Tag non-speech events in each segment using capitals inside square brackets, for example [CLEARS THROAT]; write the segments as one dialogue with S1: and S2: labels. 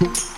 S1: Buenas, [LAUGHS]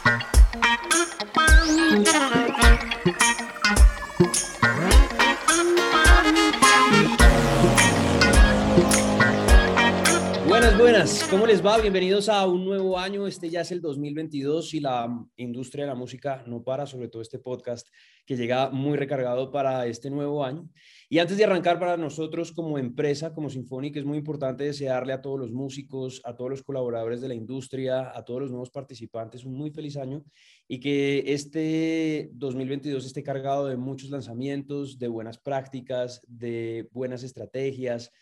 S1: buenas. ¿Cómo les va? Bienvenidos a un nuevo año. Este ya es el 2022 y la industria de la música no para, sobre todo este podcast que llega muy recargado para este nuevo año. Y antes de arrancar para nosotros como empresa, como Sinfonic, es muy importante desearle a todos los músicos, a todos los colaboradores de la industria, a todos los nuevos participantes un muy feliz año y que este 2022 esté cargado de muchos lanzamientos, de buenas prácticas, de buenas estrategias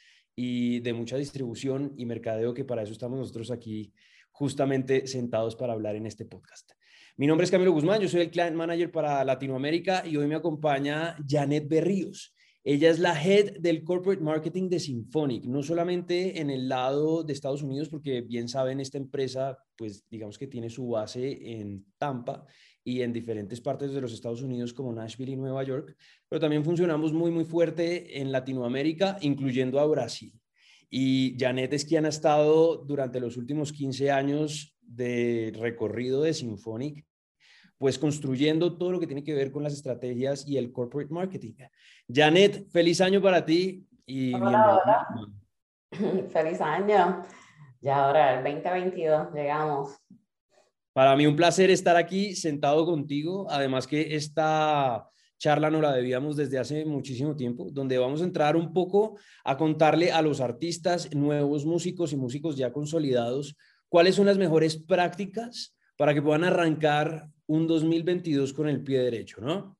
S1: y de mucha distribución y mercadeo, que para eso estamos nosotros aquí justamente sentados para hablar en este podcast. Mi nombre es Camilo Guzmán, yo soy el Client Manager para Latinoamérica y hoy me acompaña Janet Berríos. Ella es la head del corporate marketing de Symphonic, no solamente en el lado de Estados Unidos, porque bien saben, esta empresa, pues digamos que tiene su base en Tampa y en diferentes partes de los Estados Unidos como Nashville y Nueva York, pero también funcionamos muy, muy fuerte en Latinoamérica, incluyendo a Brasil. Y Janet es quien ha estado durante los últimos 15 años de recorrido de Symphonic, pues construyendo todo lo que tiene que ver con las estrategias y el corporate marketing. Janet, feliz año para ti y
S2: hola, hola. [CLEARS THROAT] Feliz año. Ya ahora, el 2022, llegamos.
S1: Para mí un placer estar aquí sentado contigo, además que esta charla no la debíamos desde hace muchísimo tiempo, donde vamos a entrar un poco a contarle a los artistas, nuevos músicos y músicos ya consolidados, cuáles son las mejores prácticas para que puedan arrancar un 2022 con el pie derecho, ¿no?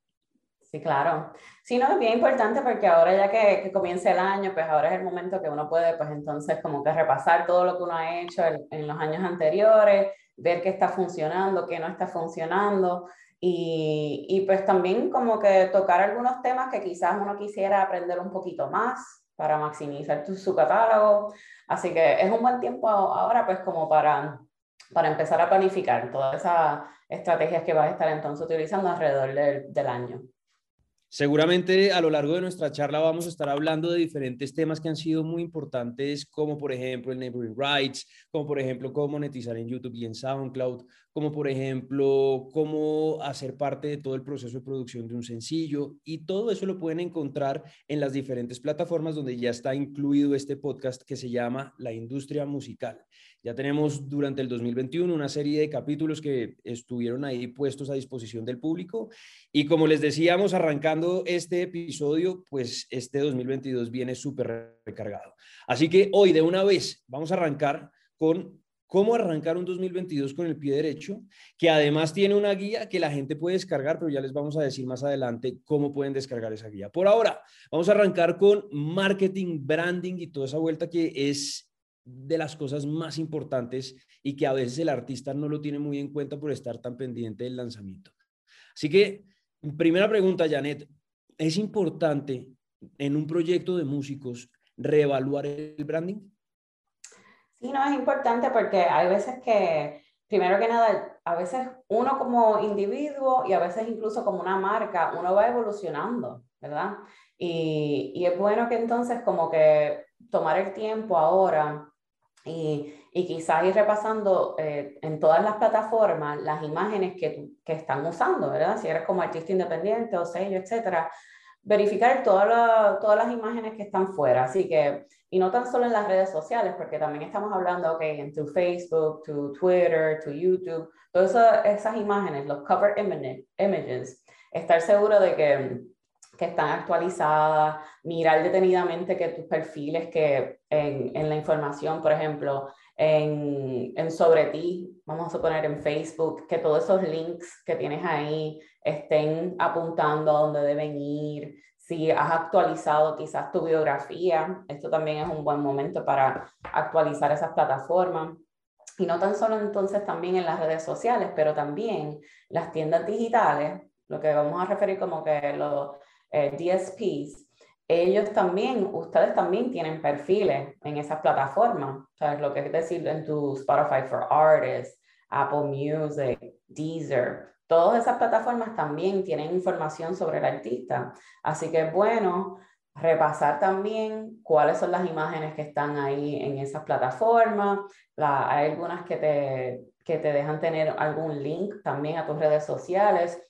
S2: Sí, claro. Sí, no, es bien importante porque ahora ya que, comienza el año, pues ahora es el momento que uno puede, pues entonces como que repasar todo lo que uno ha hecho en los años anteriores ver qué está funcionando, qué no está funcionando y, y, pues también como que tocar algunos temas que quizás uno quisiera aprender un poquito más para maximizar su catálogo. Así que es un buen tiempo ahora pues como para, para empezar a planificar todas esas estrategias que vas a estar entonces utilizando alrededor del, del año.
S1: Seguramente a lo largo de nuestra charla vamos a estar hablando de diferentes temas que han sido muy importantes, como por ejemplo el neighboring rights, como por ejemplo cómo monetizar en YouTube y en SoundCloud, como por ejemplo cómo hacer parte de todo el proceso de producción de un sencillo y todo eso lo pueden encontrar en las diferentes plataformas donde ya está incluido este podcast que se llama La Industria Musical. Ya tenemos durante el 2021 una serie de capítulos que estuvieron ahí puestos a disposición del público y como les decíamos arrancando este episodio, pues este 2022 viene súper recargado. Así que hoy de una vez vamos a arrancar con cómo arrancar un 2022 con el pie derecho, que además tiene una guía que la gente puede descargar, pero ya les vamos a decir más adelante cómo pueden descargar esa guía. Por ahora, vamos a arrancar con marketing, branding y toda esa vuelta que es de las cosas más importantes y que a veces el artista no lo tiene muy en cuenta por estar tan pendiente del lanzamiento. Así que, primera pregunta, Janet, ¿es importante en un proyecto de músicos reevaluar el branding?
S2: Sí, no, es importante porque hay veces que, primero que nada, a veces uno como individuo y a veces incluso como una marca, uno va evolucionando, ¿verdad? Y, y es bueno que entonces como que tomar el tiempo ahora y, y quizás ir repasando eh, en todas las plataformas las imágenes que, que están usando, ¿verdad? Si eres como artista independiente o sello, etcétera, verificar todas todas las imágenes que están fuera. Así que, y no tan solo en las redes sociales, porque también estamos hablando, ok, en tu Facebook, tu Twitter, tu YouTube, todas esas imágenes, los cover images, estar seguro de que que están actualizadas, mirar detenidamente que tus perfiles que en, en la información, por ejemplo, en, en, sobre ti, vamos a poner en Facebook, que todos esos links que tienes ahí estén apuntando a dónde deben ir. Si has actualizado quizás tu biografía, esto también es un buen momento para actualizar esas plataformas. Y no tan solo entonces también en las redes sociales, pero también las tiendas digitales, lo que vamos a referir como que los eh, DSPs, ellos también, ustedes también tienen perfiles en esas plataformas. ¿Sabes lo que es decir en tu Spotify for Artists, Apple Music, Deezer? Todas esas plataformas también tienen información sobre el artista. Así que es bueno repasar también cuáles son las imágenes que están ahí en esas plataformas. hay algunas que te, que te dejan tener algún link también a tus redes sociales.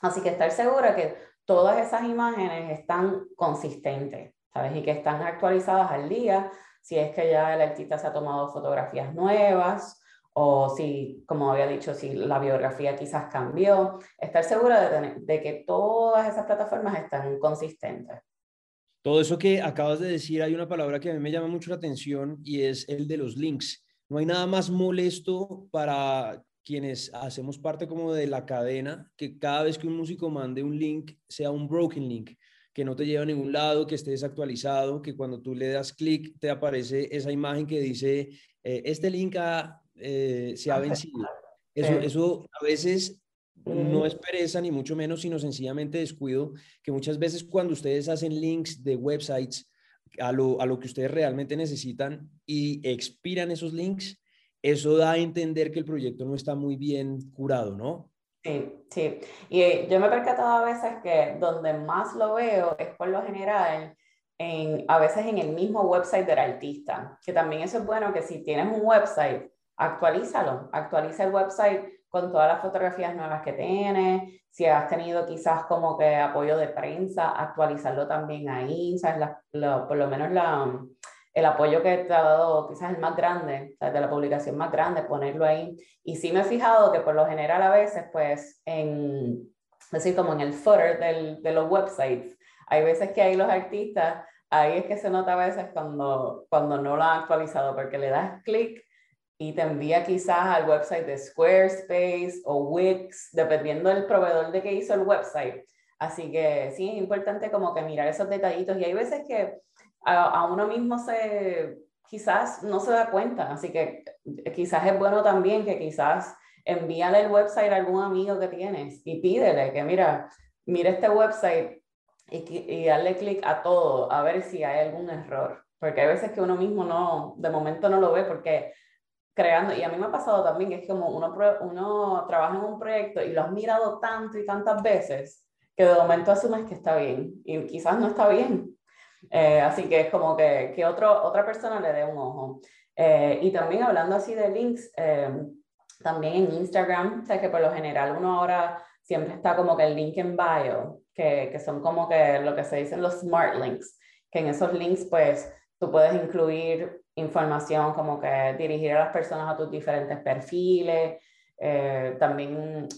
S2: Así que estar segura que todas esas imágenes están consistentes, ¿sabes? Y que están actualizadas al día, si es que ya el artista se ha tomado fotografías nuevas o si, como había dicho, si la biografía quizás cambió, estar segura de, de que todas esas plataformas están consistentes.
S1: Todo eso que acabas de decir, hay una palabra que a mí me llama mucho la atención y es el de los links. No hay nada más molesto para quienes hacemos parte como de la cadena, que cada vez que un músico mande un link sea un broken link, que no te lleva a ningún lado, que esté desactualizado, que cuando tú le das clic te aparece esa imagen que dice, eh, este link eh, se ha vencido. Eso, eso a veces no es pereza ni mucho menos, sino sencillamente descuido, que muchas veces cuando ustedes hacen links de websites a lo, a lo que ustedes realmente necesitan y expiran esos links, eso da a entender que el proyecto no está muy bien curado, ¿no?
S2: Sí, sí. Y eh, yo me he percatado a veces que donde más lo veo es por lo general, en, a veces en el mismo website del artista, que también eso es bueno que si tienes un website, actualízalo, actualiza el website con todas las fotografías nuevas que tiene, si has tenido quizás como que apoyo de prensa, actualizarlo también ahí, ¿sabes? por lo menos la, el apoyo que te ha dado quizás el más grande, de la publicación más grande, ponerlo ahí. Y sí me he fijado que por lo general a veces, pues, en, decir, como en el footer del, de los websites, hay veces que hay los artistas, ahí es que se nota a veces cuando, cuando no lo han actualizado, porque le das clic y te envía quizás al website de Squarespace o Wix, dependiendo del proveedor de que hizo el website. Así que sí, es importante como que mirar esos detallitos y hay veces que a, uno mismo se quizás no se da cuenta, así que quizás es bueno también que quizás envíale el website a algún amigo que tienes y pídele que mira, mira este website y, y darle clic a todo a ver si hay algún error, porque hay veces que uno mismo no, de momento no lo ve porque creando, y a mí me ha pasado también, que es como uno, uno trabaja en un proyecto y lo has mirado tanto y tantas veces que de momento asumes que está bien y quizás no está bien. Eh, así que es como que, que otro, otra persona le dé un ojo. Eh, y también hablando así de links, eh, también en Instagram, o sea que por lo general uno ahora siempre está como que el link en bio, que, que son como que lo que se dicen los smart links, que en esos links pues tú puedes incluir información como que dirigir a las personas a tus diferentes perfiles, eh, también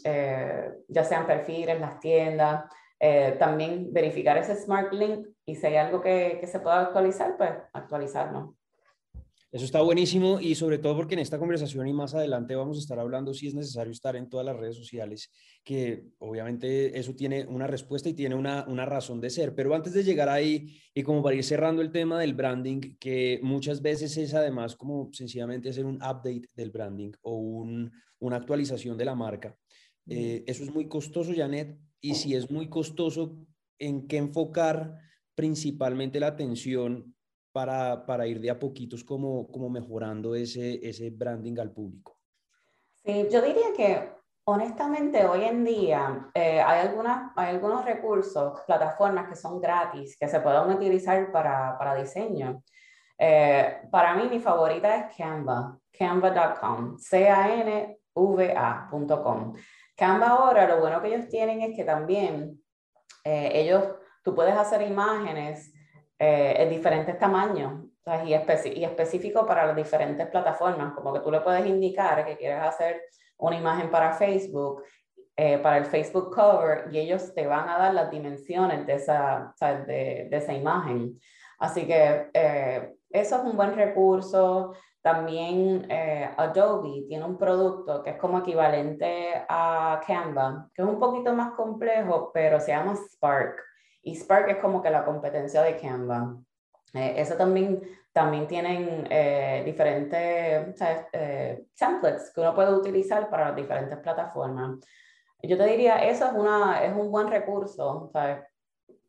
S2: ya sean perfiles, las tiendas, eh, también verificar ese smart link y si hay algo que, que se pueda actualizar, pues actualizarlo.
S1: Eso está buenísimo y sobre todo porque en esta conversación y más adelante vamos a estar hablando si es necesario estar en todas las redes sociales, que obviamente eso tiene una respuesta y tiene una, una razón de ser. Pero antes de llegar ahí y como para ir cerrando el tema del branding, que muchas veces es además como sencillamente hacer un update del branding o un, una actualización de la marca. Eh, eso es muy costoso, Janet, y si es muy costoso, ¿en qué enfocar principalmente la atención para, para ir de a poquitos como, como mejorando ese, ese branding al público?
S2: Sí, yo diría que honestamente hoy en día eh, hay, algunas, hay algunos recursos, plataformas que son gratis, que se pueden utilizar para, para diseño. Eh, para mí mi favorita es Canva, canva.com, C-A-N-V-A.com. Canva ahora lo bueno que ellos tienen es que también eh, ellos, tú puedes hacer imágenes eh, en diferentes tamaños y, y específico para las diferentes plataformas, como que tú le puedes indicar que quieres hacer una imagen para Facebook, eh, para el Facebook cover, y ellos te van a dar las dimensiones de esa, de, de, esa imagen. Así que eh, eso es un buen recurso. También Adobe tiene un producto que es como equivalente a Canva, que es un poquito más complejo, pero se llama Spark. Y Spark es como que la competencia de Canva. Eh, también, también tienen eh, diferentes eh, templates que uno puede utilizar para las diferentes plataformas. Yo te diría, eso es, una, es un buen recurso, ¿sabes?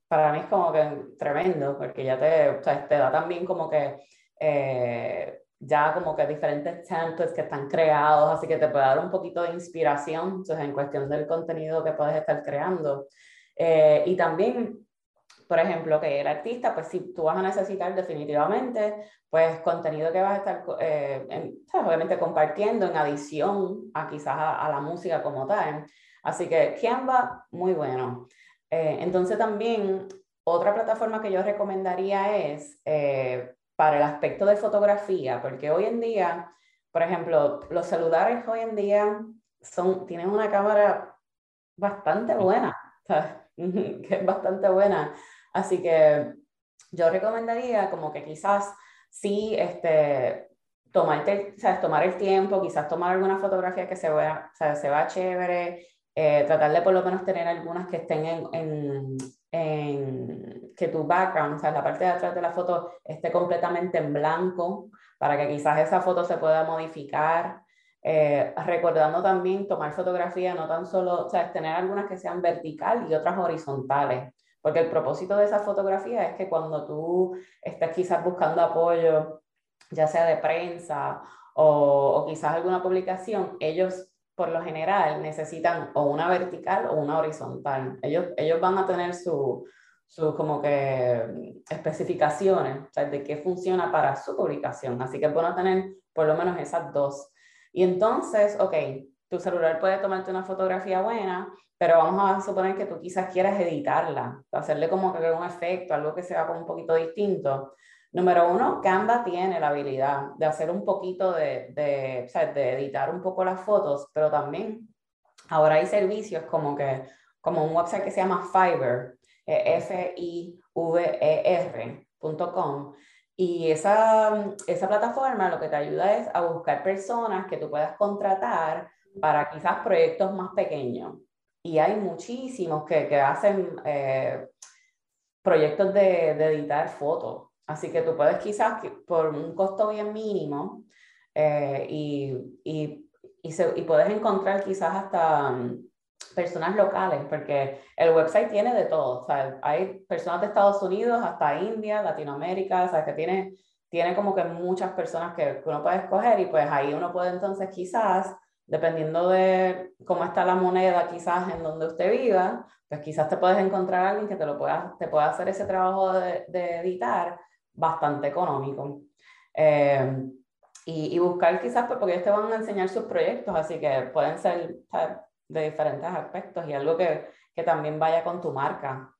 S2: Para mí es como que tremendo, porque ya te, te da también como que ya como que diferentes templates que están creados, así que te puede dar un poquito de inspiración entonces, en cuestión del contenido que puedes estar creando. y también por ejemplo, que el artista, pues si tú vas a necesitar definitivamente, pues contenido que vas a estar, eh, obviamente compartiendo en adición a quizás a, la música como tal. Así que Canva, muy bueno. Eh, entonces también otra plataforma que yo recomendaría es eh, para el aspecto de fotografía, porque hoy en día, por ejemplo, los celulares hoy en día son, tienen una cámara bastante buena, [LAUGHS] [LAUGHS] que es bastante buena. Así que yo recomendaría como que quizás sí, este, tomarte, ¿sabes? tomar el tiempo, quizás tomar alguna fotografía que se vea, sea, se vea chévere, eh, tratar de por lo menos tener algunas que estén en, que tu background, sea, la parte de atrás de la foto esté completamente en blanco, para que quizás esa foto se pueda modificar. Eh, recordando también tomar fotografía, no tan solo, sea, tener algunas que sean vertical y otras horizontales, porque el propósito de esa fotografía es que cuando tú estás quizás buscando apoyo, ya sea de prensa o, o quizás alguna publicación, ellos por lo general necesitan o una vertical o una horizontal. Ellos, ellos van a tener sus su, como que especificaciones o sea, de qué funciona para su publicación. Así que es bueno tener por lo menos esas dos. Y entonces, ok, tu celular puede tomarte una fotografía buena, pero vamos a suponer que tú quizás quieras editarla, hacerle como que un efecto, algo que sea como un poquito distinto. Número uno, Canva tiene la habilidad de hacer un poquito de, de, o sea, de editar un poco las fotos, pero también ahora hay servicios como que, como un website que se llama Fiverr, eh, F-I-V-E-R.com, y esa, esa plataforma lo que te ayuda es a buscar personas que tú puedas contratar para quizás proyectos más pequeños. Y hay muchísimos que, que hacen eh, proyectos de, de, editar fotos. Así que tú puedes quizás por un costo bien mínimo eh, y, y, y, y, puedes encontrar quizás hasta personas locales, porque el website tiene de todo. O sea, hay personas de Estados Unidos hasta India, Latinoamérica, o sea, que tiene, tiene como que muchas personas que, uno puede escoger y pues ahí uno puede entonces quizás, dependiendo de cómo está la moneda quizás en donde usted viva, pues quizás te puedes encontrar a alguien que te, lo pueda, te pueda hacer ese trabajo de, de editar bastante económico. Eh, y, buscar quizás, pues, porque ellos te van a enseñar sus proyectos, así que pueden ser, de diferentes aspectos y algo que, que también vaya con tu marca.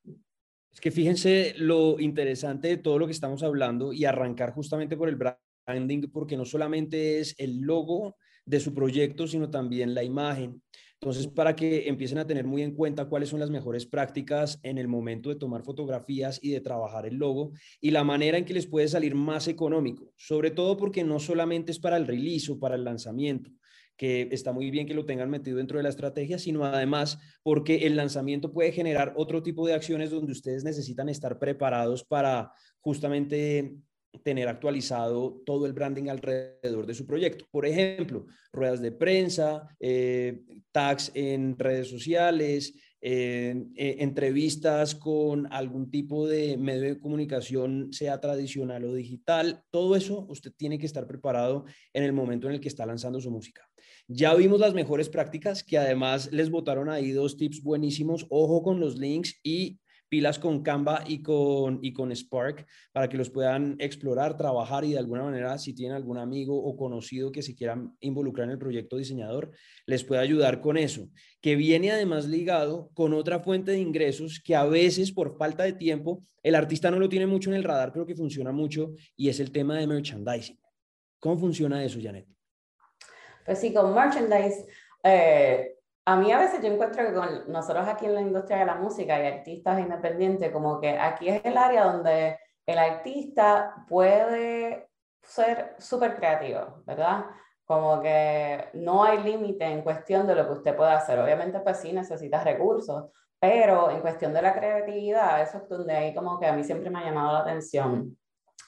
S1: Es que fíjense lo interesante de todo lo que estamos hablando y arrancar justamente por el branding, porque no solamente es el logo de su proyecto, sino también la imagen. Entonces, para que empiecen a tener muy en cuenta cuáles son las mejores prácticas en el momento de tomar fotografías y de trabajar el logo y la manera en que les puede salir más económico, sobre todo porque no solamente es para el release o para el lanzamiento, que está muy bien que lo tengan metido dentro de la estrategia, sino además porque el lanzamiento puede generar otro tipo de acciones donde ustedes necesitan estar preparados para justamente tener actualizado todo el branding alrededor de su proyecto. Por ejemplo, ruedas de prensa, eh, tags en redes sociales, eh, entrevistas con algún tipo de medio de comunicación, sea tradicional o digital. Todo eso usted tiene que estar preparado en el momento en el que está lanzando su música. Ya vimos las mejores prácticas que además les botaron ahí dos tips buenísimos. Ojo con los links y pilas con Canva y con, y con Spark para que los puedan explorar, trabajar y de alguna manera, si tienen algún amigo o conocido que se quieran involucrar en el proyecto diseñador, les puede ayudar con eso, que viene además ligado con otra fuente de ingresos que a veces por falta de tiempo el artista no lo tiene mucho en el radar, pero que funciona mucho y es el tema de merchandising. ¿Cómo funciona eso, Janet?
S2: Pues sí, con merchandise, eh, a mí a veces yo encuentro que con nosotros aquí en la industria de la música y artistas independientes, como que aquí es el área donde el artista puede ser súper creativo, ¿verdad? Como que no hay límite en cuestión de lo que usted puede hacer. Obviamente, pues sí, necesita recursos, pero en cuestión de la creatividad, eso es donde ahí como que a mí siempre me ha llamado la atención.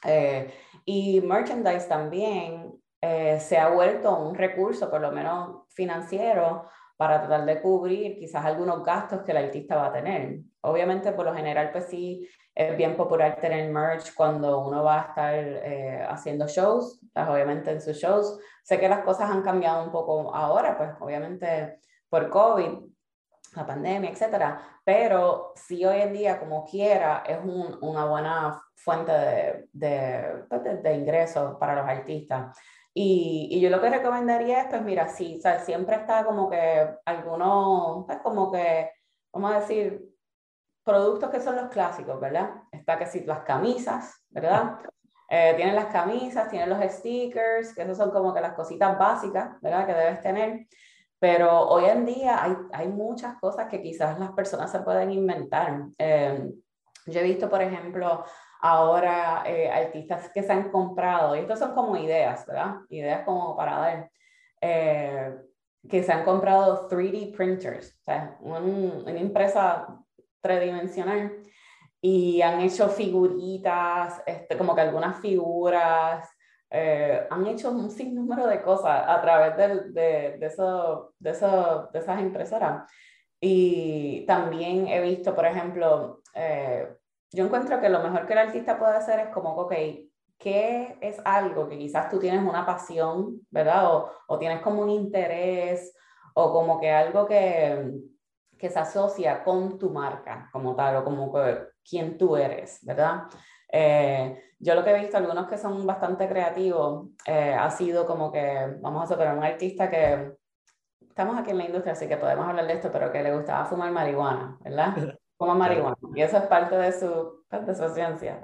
S2: Eh, y merchandise también eh, se ha vuelto un recurso, por lo menos financiero, para tratar de cubrir quizás algunos gastos que el artista va a tener. Obviamente, por lo general, pues sí, es bien popular tener merch cuando uno va a estar eh, haciendo shows, pues obviamente en sus shows. Sé que las cosas han cambiado un poco ahora, pues obviamente por COVID, la pandemia, etcétera, pero sí hoy en día, como quiera, es una buena fuente de, pues, de, de, ingresos para los artistas. Y, y, yo lo que recomendaría es, pues mira, sí, o sea, siempre está como que algunos, pues como que, vamos a decir, productos que son los clásicos, ¿verdad? Está que sí, las camisas, ¿verdad? Eh, tienen las camisas, tienen los stickers, que esos son como que las cositas básicas, ¿verdad? Que debes tener. Pero hoy en día hay, hay muchas cosas que quizás las personas se pueden inventar. Eh, yo he visto, por ejemplo, ahora eh, artistas que se han comprado, y estos son como ideas, ¿verdad? Ideas como para dar, eh, que se han comprado 3D printers, o sea, una impresa tridimensional, y han hecho figuritas, este, como que algunas figuras, eh, han hecho un sinnúmero de cosas a través de, de, de, eso, de, eso, de esas impresoras. Y también he visto, por ejemplo, eh, yo encuentro que lo mejor que el artista puede hacer es como, ok, ¿qué es algo que quizás tú tienes una pasión, ¿verdad? O, tienes como un interés, o como que algo que, que se asocia con tu marca como tal, o como que, quién tú eres, ¿verdad? Eh, yo lo que he visto, algunos que son bastante creativos, eh, ha sido como que, vamos a superar un artista que, estamos aquí en la industria, así que podemos hablar de esto, pero que le gustaba fumar marihuana, ¿verdad? [LAUGHS] Fuma marihuana, y eso es parte de su, pues, de su ciencia.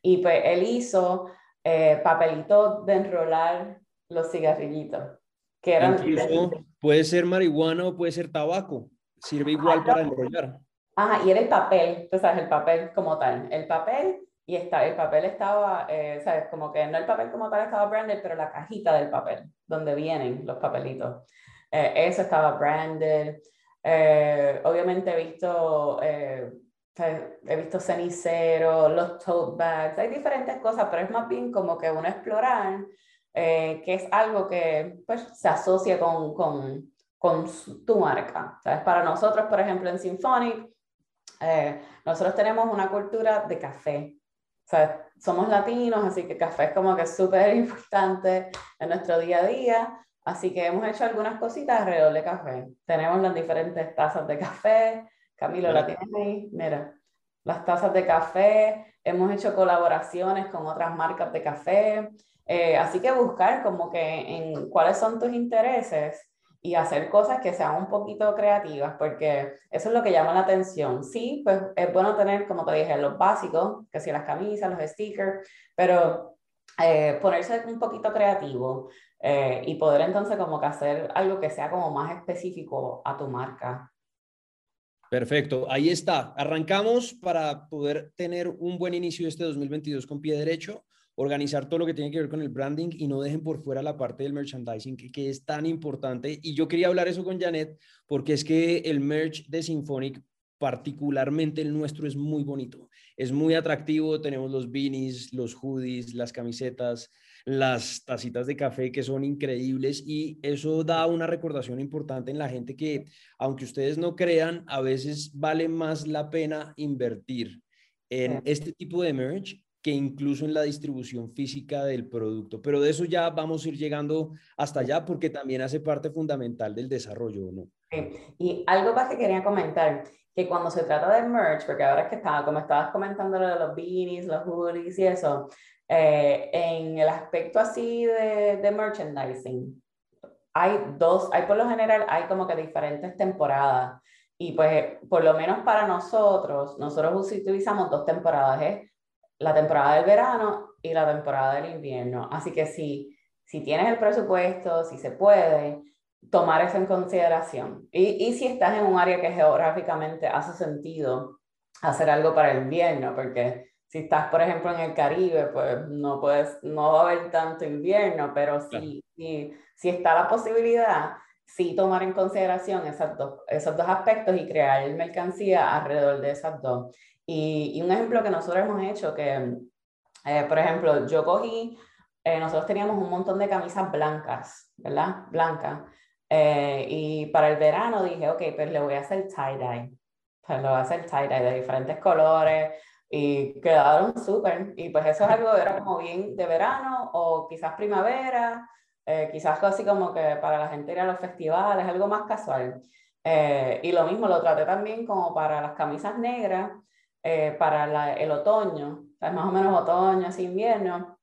S2: Y pues él hizo eh, papelitos de enrolar los cigarrillitos. Que eran
S1: Incluso puede ser marihuana o puede ser tabaco, sirve igual para enrollar.
S2: Ajá, y era el papel, tú sabes, el papel como tal. El papel y está, el papel estaba, eh, ¿sabes? Como que no el papel como tal estaba branded, pero la cajita del papel, donde vienen los papelitos. Eh, eso estaba branded. Eh, obviamente he visto, he visto cenicero, los tote bags, hay diferentes cosas, pero es más bien como que uno explorar, que es algo que pues, se asocia con, con, con tu marca. ¿sabes? Para nosotros, por ejemplo, en Symphonic, nosotros tenemos una cultura de café. Sea, somos latinos, así que café es como que súper [LAUGHS] importante en nuestro día a día. Así que hemos hecho algunas cositas alrededor de café. Tenemos las diferentes tazas de café. Camilo, ¿la tienes ahí? Mira, las tazas de café. Hemos hecho colaboraciones con otras marcas de café. Eh, así que buscar como que en cuáles son tus intereses y hacer cosas que sean un poquito creativas, porque eso es lo que llama la atención. Sí, pues es bueno tener, como te dije, los básicos, que si las camisas, los stickers, pero eh, ponerse un poquito creativo eh, y poder entonces como que hacer algo que sea como más específico a tu marca.
S1: Perfecto, ahí está. Arrancamos para poder tener un buen inicio este 2022 con pie derecho organizar todo lo que tiene que ver con el branding y no dejen por fuera la parte del merchandising que, que, es tan importante. Y yo quería hablar eso con Janet porque es que el merch de Symphonic, particularmente el nuestro, es muy bonito, es muy atractivo. Tenemos los beanies, los hoodies, las camisetas, las tacitas de café que son increíbles y eso da una recordación importante en la gente que, aunque ustedes no crean, a veces vale más la pena invertir en este tipo de merch que incluso en la distribución física del producto. Pero de eso ya vamos a ir llegando hasta allá porque también hace parte fundamental del desarrollo, ¿no?
S2: Y algo más que quería comentar, que cuando se trata de merch, porque ahora es que estaba, como estabas comentando lo de los beanies, los hoodies y eso, eh, en el aspecto así de, de merchandising, hay dos, hay por lo general, hay como que diferentes temporadas. Y pues, por lo menos para nosotros, nosotros utilizamos dos temporadas, ¿eh? la temporada del verano y la temporada del invierno. Así que si, si tienes el presupuesto, si se puede, tomar eso en consideración. Y, y si estás en un área que geográficamente hace sentido hacer algo para el invierno, porque si estás, por ejemplo, en el Caribe, pues no, puedes, no va a haber tanto invierno, pero si, si, si está la posibilidad, sí tomar en consideración esas dos, esos dos aspectos y crear mercancía alrededor de esas dos. Y, un ejemplo que nosotros hemos hecho, que, eh, por ejemplo, yo cogí, eh, nosotros teníamos un montón de camisas blancas, ¿verdad? Blancas. Eh, y para el verano dije, ok, pues le voy a hacer tie-dye. Pues le voy a hacer tie-dye de diferentes colores y quedaron súper. Y pues eso es algo, era como bien de verano o quizás primavera, quizás así como que para la gente ir a los festivales, algo más casual. Eh, y lo mismo lo traté también como para las camisas negras, eh, para el otoño, más o menos otoño, así invierno.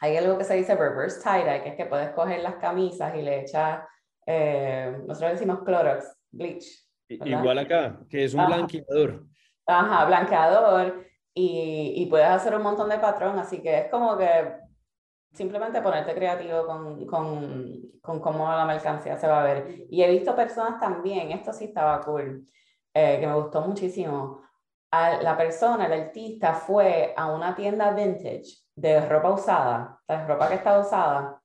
S2: Hay algo que se dice reverse tie-dye, que es que puedes coger las camisas y le echas, eh, nosotros decimos Clorox, bleach.
S1: Igual acá, que es un blanqueador.
S2: Ajá, blanqueador. Y, y, puedes hacer un montón de patrón, así que es como que simplemente ponerte creativo con, con, con, cómo la mercancía se va a ver. Y he visto personas también, esto sí estaba cool, eh, que me gustó muchísimo. la persona, el artista, fue a una tienda vintage de ropa usada, de ropa que está usada,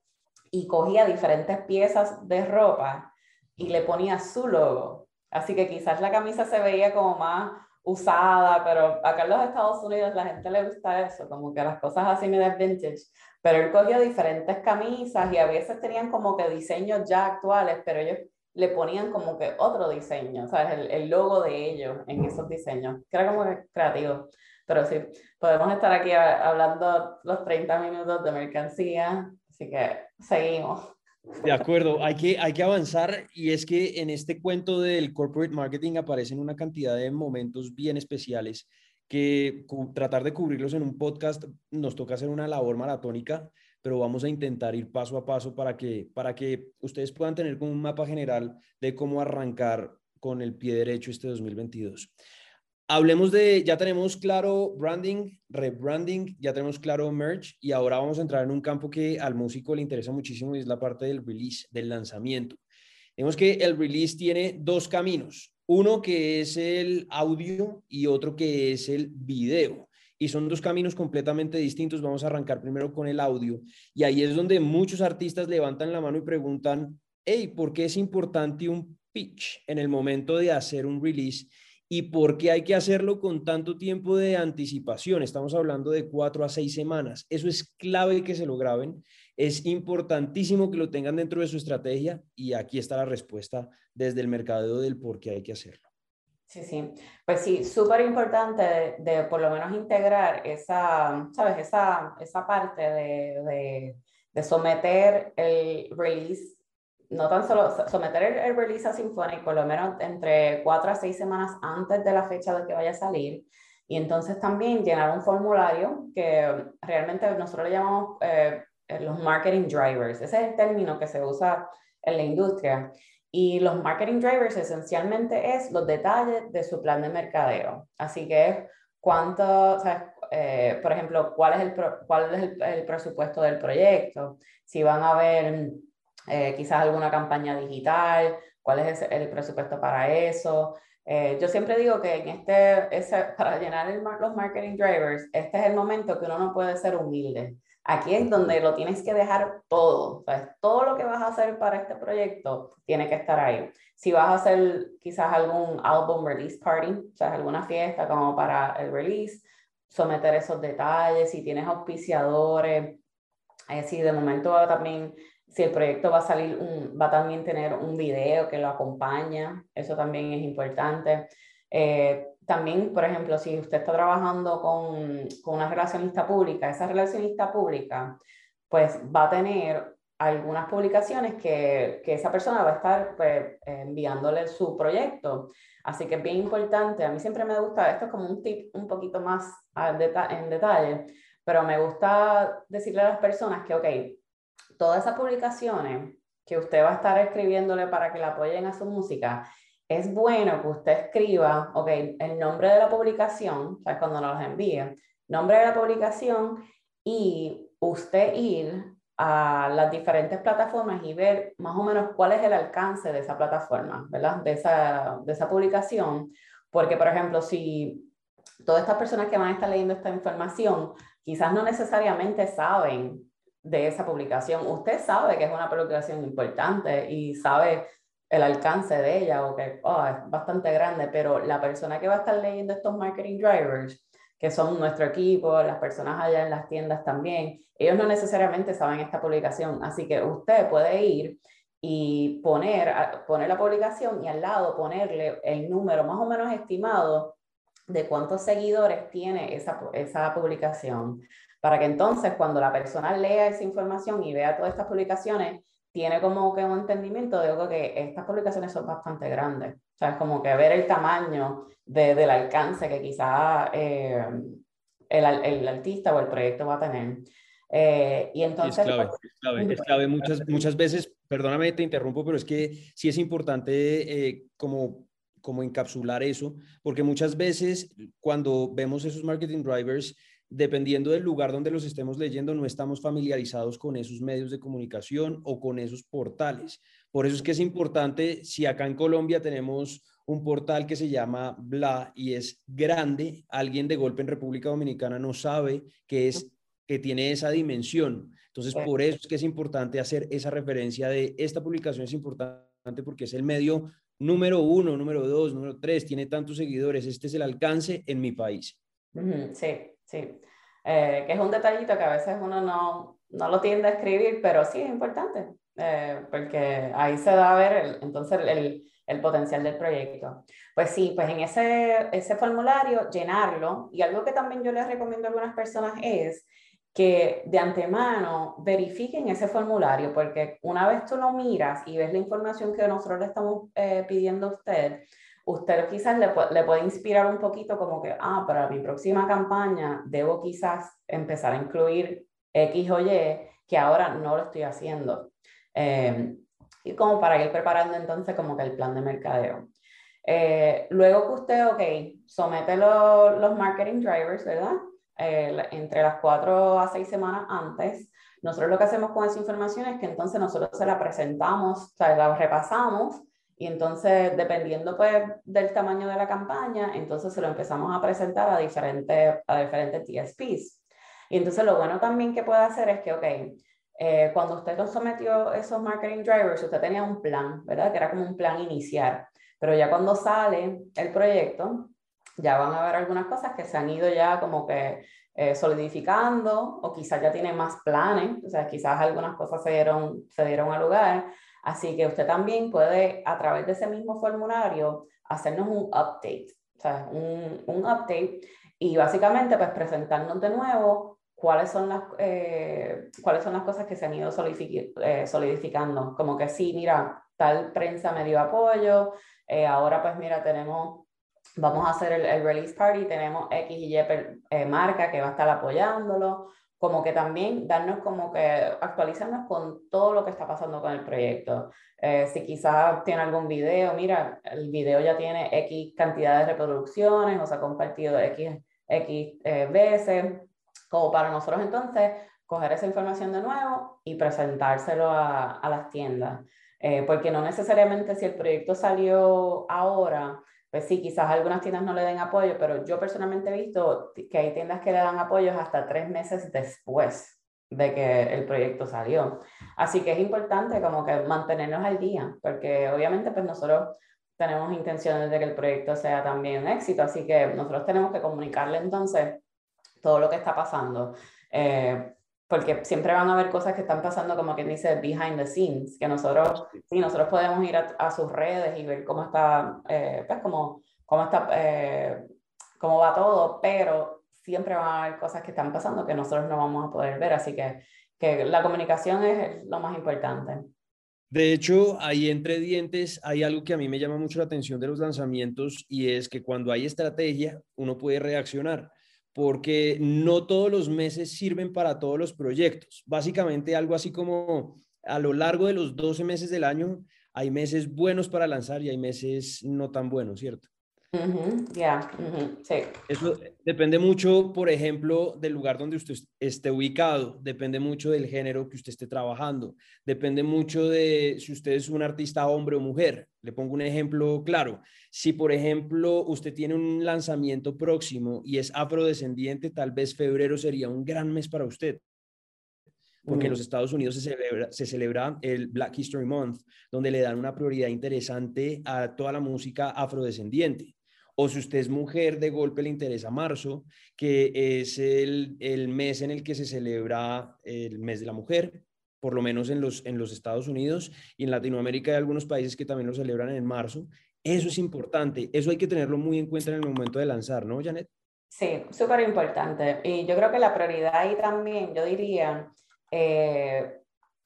S2: y cogía diferentes piezas de ropa y le ponía su logo. Así que quizás la camisa se veía como más usada, pero acá en los Estados Unidos la gente le gusta eso, como que las cosas así me vintage. Pero él cogió diferentes camisas y a veces tenían como que diseños ya actuales, pero ellos le ponían como que otro diseño, ¿sabes? El, logo de ellos en esos diseños, que era como creativo. Pero sí, podemos estar aquí hablando los 30 minutos de mercancía, así que seguimos.
S1: De acuerdo, hay que, hay que avanzar y es que en este cuento del corporate marketing aparecen una cantidad de momentos bien especiales que tratar de cubrirlos en un podcast nos toca hacer una labor maratónica, pero vamos a intentar ir paso a paso para que, para que ustedes puedan tener como un mapa general de cómo arrancar con el pie derecho este 2022. Hablemos de, ya tenemos claro branding, rebranding, ya tenemos claro merch y ahora vamos a entrar en un campo que al músico le interesa muchísimo y es la parte del release, del lanzamiento. Vemos que el release tiene dos caminos. Uno que es el audio y otro que es el video. Y son dos caminos completamente distintos. Vamos a arrancar primero con el audio. Y ahí es donde muchos artistas levantan la mano y preguntan, hey, ¿por qué es importante un pitch en el momento de hacer un release? ¿Y por qué hay que hacerlo con tanto tiempo de anticipación? Estamos hablando de cuatro a seis semanas. Eso es clave que se lo graben es importantísimo que lo tengan dentro de su estrategia y aquí está la respuesta desde el mercadeo del por qué hay que hacerlo.
S2: Sí, sí. Pues sí, súper importante de, por lo menos integrar esa, ¿sabes? Esa, esa parte de, de, de someter el release, no tan solo someter el, el, release a Symphonic, por lo menos entre cuatro a seis semanas antes de la fecha de que vaya a salir. Y entonces también llenar un formulario que realmente nosotros le llamamos eh, los marketing drivers. Ese es el término que se usa en la industria. Y los marketing drivers esencialmente es los detalles de su plan de mercadeo. Así que es cuánto, eh, por ejemplo, cuál es, el, cuál es el, presupuesto del proyecto, si van a haber eh, quizás alguna campaña digital, cuál es el presupuesto para eso. yo siempre digo que en este, ese, [LAUGHS] para llenar los marketing drivers, este es el momento que uno no puede ser humilde. Aquí es donde lo tienes que dejar todo. Todo lo que vas a hacer para este proyecto tiene que estar ahí. Si vas a hacer quizás algún álbum release party, o sea, alguna fiesta como para el release, someter esos detalles, si tienes auspiciadores, eh, si de momento también, si el proyecto va a salir, va a también tener un video que lo acompaña, eso también es importante. Eh, también, por ejemplo, si usted está trabajando con, con, una relacionista pública, esa relacionista pública, pues va a tener algunas publicaciones que, que esa persona va a estar pues, enviándole su proyecto. Así que es bien importante, a mí siempre me gusta, esto es como un tip un poquito más en detalle, pero me gusta decirle a las personas que, ok, todas esas publicaciones que usted va a estar escribiéndole para que la apoyen a su música, es bueno que usted escriba, ok, el nombre de la publicación, o cuando nos los envíe, nombre de la publicación y usted ir a las diferentes plataformas y ver más o menos cuál es el alcance de esa plataforma, ¿verdad? De esa, de esa publicación. Porque, por ejemplo, si todas estas personas que van a estar leyendo esta información quizás no necesariamente saben de esa publicación, usted sabe que es una publicación importante y sabe el alcance de ella o que oh, es bastante grande, pero la persona que va a estar leyendo estos marketing drivers, que son nuestro equipo, las personas allá en las tiendas también, ellos no necesariamente saben esta publicación, así que usted puede ir y poner, poner la publicación y al lado ponerle el número más o menos estimado de cuántos seguidores tiene esa, esa publicación, para que entonces cuando la persona lea esa información y vea todas estas publicaciones, tiene como que un entendimiento de que estas publicaciones son bastante grandes. O sea, es como que ver el tamaño del alcance que quizá eh, el, el, artista o el proyecto va a tener. Eh, y entonces...
S1: Es clave, pues, es clave, es clave. Muchas, muchas veces, perdóname, te interrumpo, pero es que sí es importante eh, como, como encapsular eso, porque muchas veces cuando vemos esos marketing drivers, dependiendo del lugar donde los estemos leyendo, no estamos familiarizados con esos medios de comunicación o con esos portales. Por eso es que es importante, si acá en Colombia tenemos un portal que se llama Bla y es grande, alguien de golpe en República Dominicana no sabe que es que tiene esa dimensión. Entonces, por eso es que es importante hacer esa referencia de esta publicación es importante porque es el medio número uno, número dos, número tres, tiene tantos seguidores, este es el alcance en mi país.
S2: Sí, sí. Eh, que es un detallito que a veces uno no, no lo tiende a escribir, pero sí es importante, eh, porque ahí se da a ver entonces el, el, potencial del proyecto. Pues sí, pues en ese, ese formulario llenarlo, y algo que también yo les recomiendo a algunas personas es que de antemano verifiquen ese formulario, porque una vez tú lo miras y ves la información que nosotros le estamos eh, pidiendo a usted, usted quizás le, puede inspirar un poquito como que, ah, para mi próxima campaña debo quizás empezar a incluir X o Y que ahora no lo estoy haciendo. Eh, y como para ir preparando entonces como que el plan de mercadeo. Eh, luego que usted, ok, somete los marketing drivers, ¿verdad? Eh, entre las cuatro a seis semanas antes. Nosotros lo que hacemos con esa información es que entonces nosotros se la presentamos, o sea, la repasamos y entonces, dependiendo pues del tamaño de la campaña, entonces se lo empezamos a presentar a diferentes, a diferentes TSPs. Y entonces lo bueno también que puede hacer es que, ok, eh, cuando usted nos sometió esos marketing drivers, usted tenía un plan, ¿verdad? Que era como un plan inicial. Pero ya cuando sale el proyecto, ya van a haber algunas cosas que se han ido ya como que eh, solidificando o quizás ya tiene más planes, o sea, quizás algunas cosas se dieron, se dieron a lugar Así que usted también puede, a través de ese mismo formulario, hacernos un update, o sea, un, un update y básicamente pues presentarnos de nuevo cuáles son las, eh, cuáles son las cosas que se han ido eh, solidificando. Como que sí, mira, tal prensa me dio apoyo, eh, ahora pues mira, tenemos, vamos a hacer el, el release party, tenemos X y Y marca que va a estar apoyándolo, como que también darnos como que actualizarnos con todo lo que está pasando con el proyecto. Eh, si quizás tiene algún video, mira, el video ya tiene X cantidad de reproducciones o se ha compartido X, X eh, veces, como para nosotros entonces coger esa información de nuevo y presentárselo a, a las tiendas. Eh, porque no necesariamente si el proyecto salió ahora, pues sí, quizás algunas tiendas no le den apoyo, pero yo personalmente he visto que hay tiendas que le dan apoyos hasta tres meses después de que el proyecto salió. Así que es importante como que mantenernos al día, porque obviamente pues nosotros tenemos intenciones de que el proyecto sea también un éxito, así que nosotros tenemos que comunicarle entonces todo lo que está pasando. Eh, porque siempre van a haber cosas que están pasando como quien dice behind the scenes, que nosotros, sí, nosotros podemos ir a, sus redes y ver cómo está, eh, pues cómo, cómo está, eh, cómo va todo, pero siempre van a haber cosas que están pasando que nosotros no vamos a poder ver, así que, que la comunicación es lo más importante.
S1: De hecho, ahí entre dientes hay algo que a mí me llama mucho la atención de los lanzamientos y es que cuando hay estrategia, uno puede reaccionar porque no todos los meses sirven para todos los proyectos. Básicamente algo así como a lo largo de los 12 meses del año hay meses buenos para lanzar y hay meses no tan buenos, ¿cierto?
S2: Ya, sí.
S1: Eso depende mucho, por ejemplo, del lugar donde usted esté ubicado, depende mucho del género que usted esté trabajando, depende mucho de si usted es un artista hombre o mujer. Le pongo un ejemplo claro. Si, por ejemplo, usted tiene un lanzamiento próximo y es afrodescendiente, tal vez febrero sería un gran mes para usted porque en los Estados Unidos se celebra, se celebra el Black History Month, donde le dan una prioridad interesante a toda la música afrodescendiente o si usted es mujer, de golpe le interesa marzo, que es el, el, mes en el que se celebra el mes de la mujer, por lo menos en los, en los Estados Unidos y en Latinoamérica hay algunos países que también lo celebran en marzo. Eso es importante, eso hay que tenerlo muy en cuenta en el momento de lanzar, ¿no, Janet?
S2: Sí, súper importante. Y yo creo que la prioridad ahí también, yo diría, eh,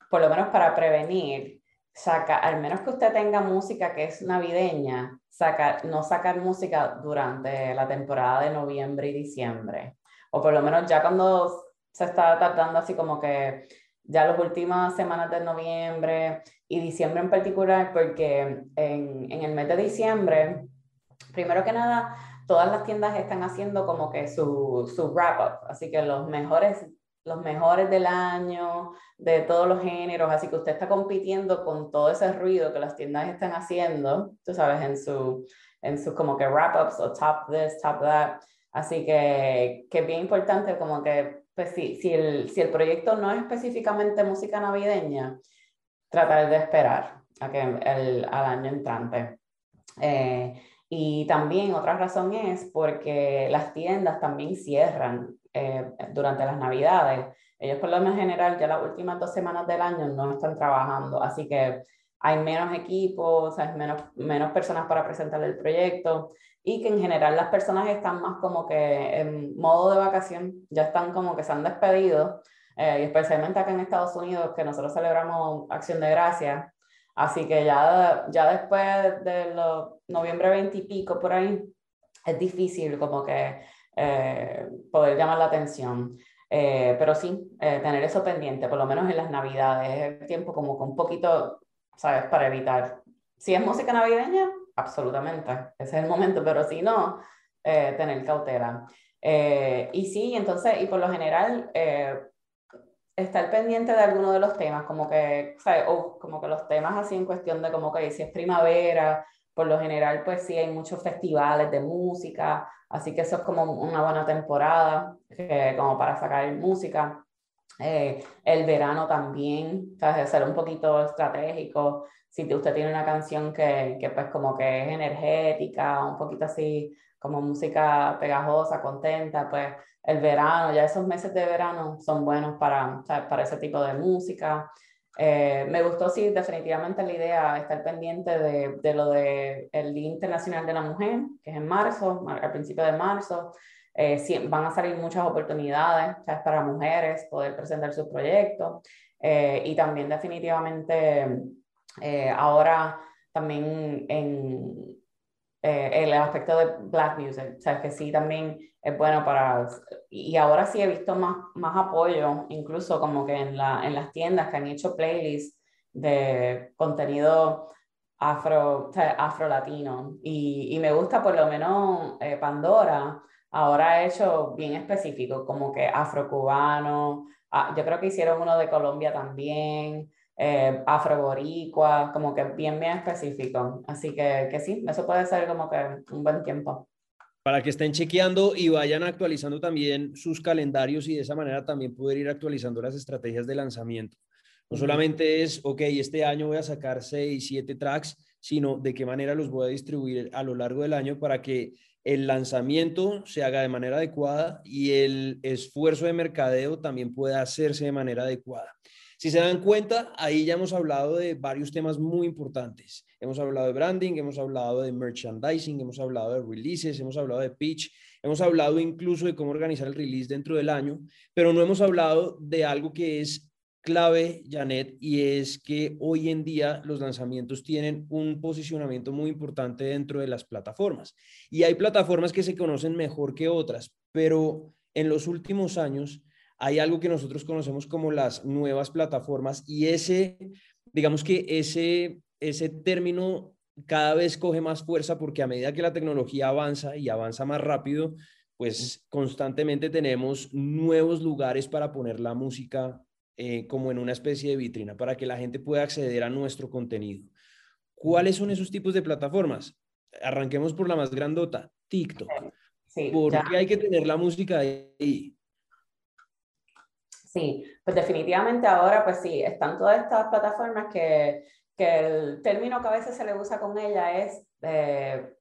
S2: por lo menos para prevenir, saca, al menos que usted tenga música que es navideña, saca, no sacar música durante la temporada de noviembre y diciembre. O por lo menos ya cuando se está tratando así como que ya las últimas semanas de noviembre y diciembre en particular, porque en, en el mes de diciembre, primero que nada, todas las tiendas están haciendo como que su, su wrap-up, así que los mejores, los mejores del año, de todos los géneros, así que usted está compitiendo con todo ese ruido que las tiendas están haciendo, tú sabes, en su, en sus como que wrap-ups o top this, top that, así que, que bien importante como que, pues si, si, el, si el proyecto no es específicamente música navideña, tratar de esperar a que el, al año entrante. Eh, y también otra razón es porque las tiendas también cierran eh, durante las navidades. Ellos por lo general ya las últimas dos semanas del año no están trabajando, así que hay menos equipos, hay menos, menos personas para presentar el proyecto y que en general las personas están más como que en modo de vacación, ya están como que se han despedido, eh, y especialmente acá en Estados Unidos, que nosotros celebramos Acción de Gracias, Así que ya, ya después de los noviembre 20 y pico por ahí, es difícil como que eh, poder llamar la atención. Eh, pero sí, eh, tener eso pendiente, por lo menos en las navidades, es tiempo como con un poquito, ¿sabes? Para evitar. Si es música navideña, absolutamente, ese es el momento, pero si no, tener cautela. y sí, entonces, y por lo general, estar pendiente de alguno de los temas, como que, ¿sabes? O como que los temas así en cuestión de como que si es primavera, por lo general pues sí hay muchos festivales de música, así que eso es como una buena temporada como para sacar música. Eh, el verano también, ¿sabes? Ser un poquito estratégico, si usted tiene una canción que, que pues como que es energética, un poquito así como música pegajosa, contenta, pues el verano, ya esos meses de verano son buenos para, para ese tipo de música. Eh, me gustó, sí, definitivamente la idea, estar pendiente de, de lo del el Día Internacional de la Mujer, que es en marzo, al principio de marzo. Eh, van a salir muchas oportunidades para mujeres poder presentar sus proyectos. Eh, y también definitivamente ahora también en, eh, el aspecto de black music, o sea, que sí también es bueno para, y ahora sí he visto más, más apoyo, incluso como que en, la, en las tiendas que han hecho playlists de contenido afro, afro latino, y, y, me gusta por lo menos eh, Pandora, ahora ha hecho bien específico, como que afro cubano, ah, yo creo que hicieron uno de Colombia también, eh, afroboricua, como que bien, bien específico. Así que, que sí, eso puede ser como que un buen tiempo.
S1: Para que estén chequeando y vayan actualizando también sus calendarios y de esa manera también poder ir actualizando las estrategias de lanzamiento. No solamente es, ok, este año voy a sacar seis, siete tracks, sino de qué manera los voy a distribuir a lo largo del año para que el lanzamiento se haga de manera adecuada y el esfuerzo de mercadeo también pueda hacerse de manera adecuada. Si se dan cuenta, ahí ya hemos hablado de varios temas muy importantes. Hemos hablado de branding, hemos hablado de merchandising, hemos hablado de releases, hemos hablado de pitch, hemos hablado incluso de cómo organizar el release dentro del año, pero no hemos hablado de algo que es clave, Janet, y es que hoy en día los lanzamientos tienen un posicionamiento muy importante dentro de las plataformas. Y hay plataformas que se conocen mejor que otras, pero en los últimos años hay algo que nosotros conocemos como las nuevas plataformas y ese, digamos que ese, ese término cada vez coge más fuerza porque a medida que la tecnología avanza y avanza más rápido, pues constantemente tenemos nuevos lugares para poner la música eh, como en una especie de vitrina para que la gente pueda acceder a nuestro contenido. ¿Cuáles son esos tipos de plataformas? Arranquemos por la más grandota, TikTok. Sí, porque hay que tener la música ahí.
S2: Sí, pues definitivamente ahora, pues sí, están todas estas plataformas que, que el término que a veces se le usa con ella es, eh,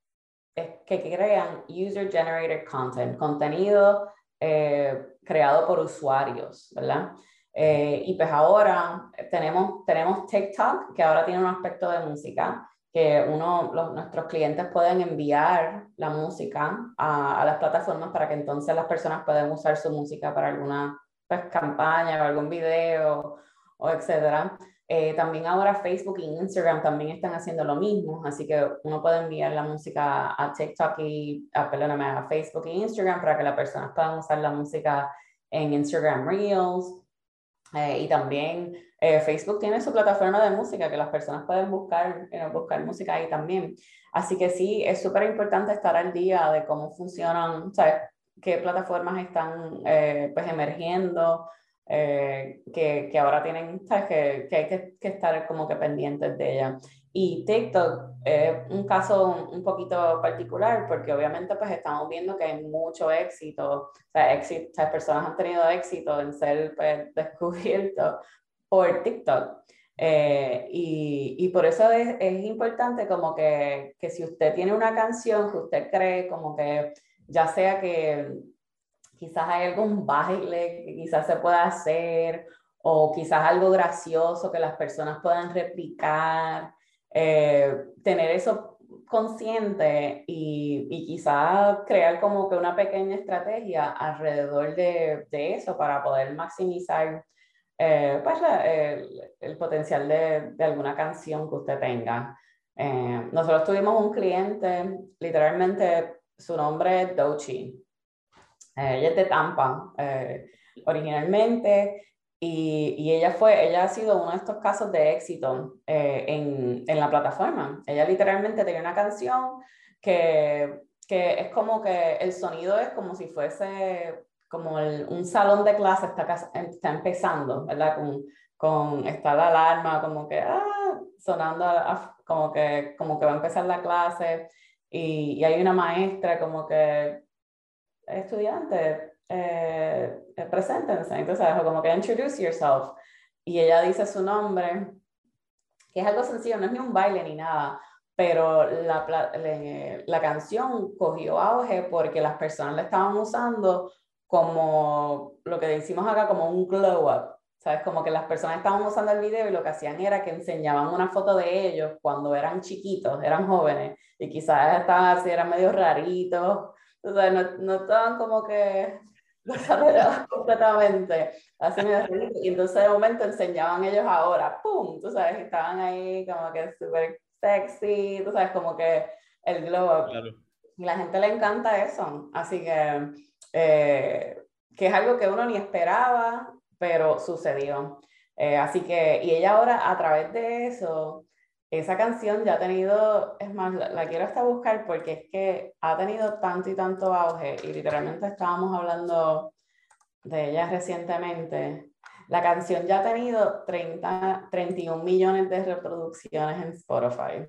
S2: es que crean user-generated content, contenido eh, creado por usuarios, ¿verdad? Eh, y pues ahora tenemos, tenemos TikTok, que ahora tiene un aspecto de música, que uno, los, nuestros clientes pueden enviar la música a, las plataformas para que entonces las personas puedan usar su música para alguna pues, campaña o algún video o etcétera. Eh, también ahora Facebook e Instagram también están haciendo lo mismo, así que uno puede enviar la música a TikTok y, a, perdóname, a Facebook e Instagram para que las personas puedan usar la música en Instagram Reels. Eh, y también eh, Facebook tiene su plataforma de música que las personas pueden buscar, buscar música ahí también. Así que sí, es súper importante estar al día de cómo funcionan, ¿sabes? Qué plataformas están pues emergiendo, eh, que, que, ahora tienen, ¿sabes? Que, que hay que, que, estar como que pendientes de ella. Y TikTok es un caso un poquito particular porque obviamente pues estamos viendo que hay mucho éxito, o sea, éxito, o personas han tenido éxito en ser pues, [LAUGHS] descubiertos por TikTok. Eh, y, y, por eso es, es, importante como que, que si usted tiene una canción que usted cree como que ya sea que quizás hay algún baile que quizás se pueda hacer o quizás algo gracioso que las personas puedan replicar, eh, tener eso consciente y, y quizás crear como que una pequeña estrategia alrededor de, de eso para poder maximizar eh, pues el, potencial de, de, alguna canción que usted tenga. Eh, nosotros tuvimos un cliente, literalmente su nombre es Dochi. Eh, ella es de Tampa eh, originalmente y, y, ella fue, ella ha sido uno de estos casos de éxito eh, en, en, la plataforma. Ella literalmente tenía una canción que, que, es como que el sonido es como si fuese como un salón de clase está, está empezando, ¿verdad? Con, con está la alarma como que ah, sonando como que, como que va a empezar la clase y, y hay una maestra como que estudiantes, eh, eh, preséntense. Entonces, como que introduce yourself. Y ella dice su nombre, que es algo sencillo, no es ni un baile ni nada, pero la, la, canción cogió auge porque las personas la estaban usando como lo que decimos acá, como un glow up. ¿Sabes? Como que las personas estaban usando el video y lo que hacían era que enseñaban una foto de ellos cuando eran chiquitos, eran jóvenes, y quizás estaban así, eran medio raritos, o sea, no, no estaban como que [LAUGHS] desarrollados completamente. Así me y entonces de momento enseñaban ellos ahora, ¡pum! Tú sabes, estaban ahí como que súper sexy, tú sabes, como que el globo. Claro. Y la gente le encanta eso. Así que, eh, que es algo que uno ni esperaba, pero sucedió. Eh, así que, y ella ahora a través de eso, esa canción ya ha tenido, es más, la, quiero hasta buscar porque es que ha tenido tanto y tanto auge y literalmente estábamos hablando de ella recientemente. La canción ya ha tenido 30, 31 millones de reproducciones en Spotify.